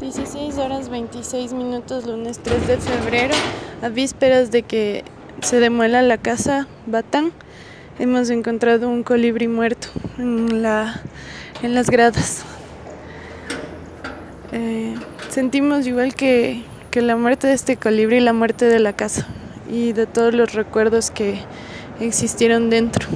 16 horas 26 minutos, lunes 3 de febrero, a vísperas de que se demuela la casa Batán, hemos encontrado un colibrí muerto en, la, en las gradas. Eh, sentimos igual que, que la muerte de este colibrí, la muerte de la casa y de todos los recuerdos que existieron dentro.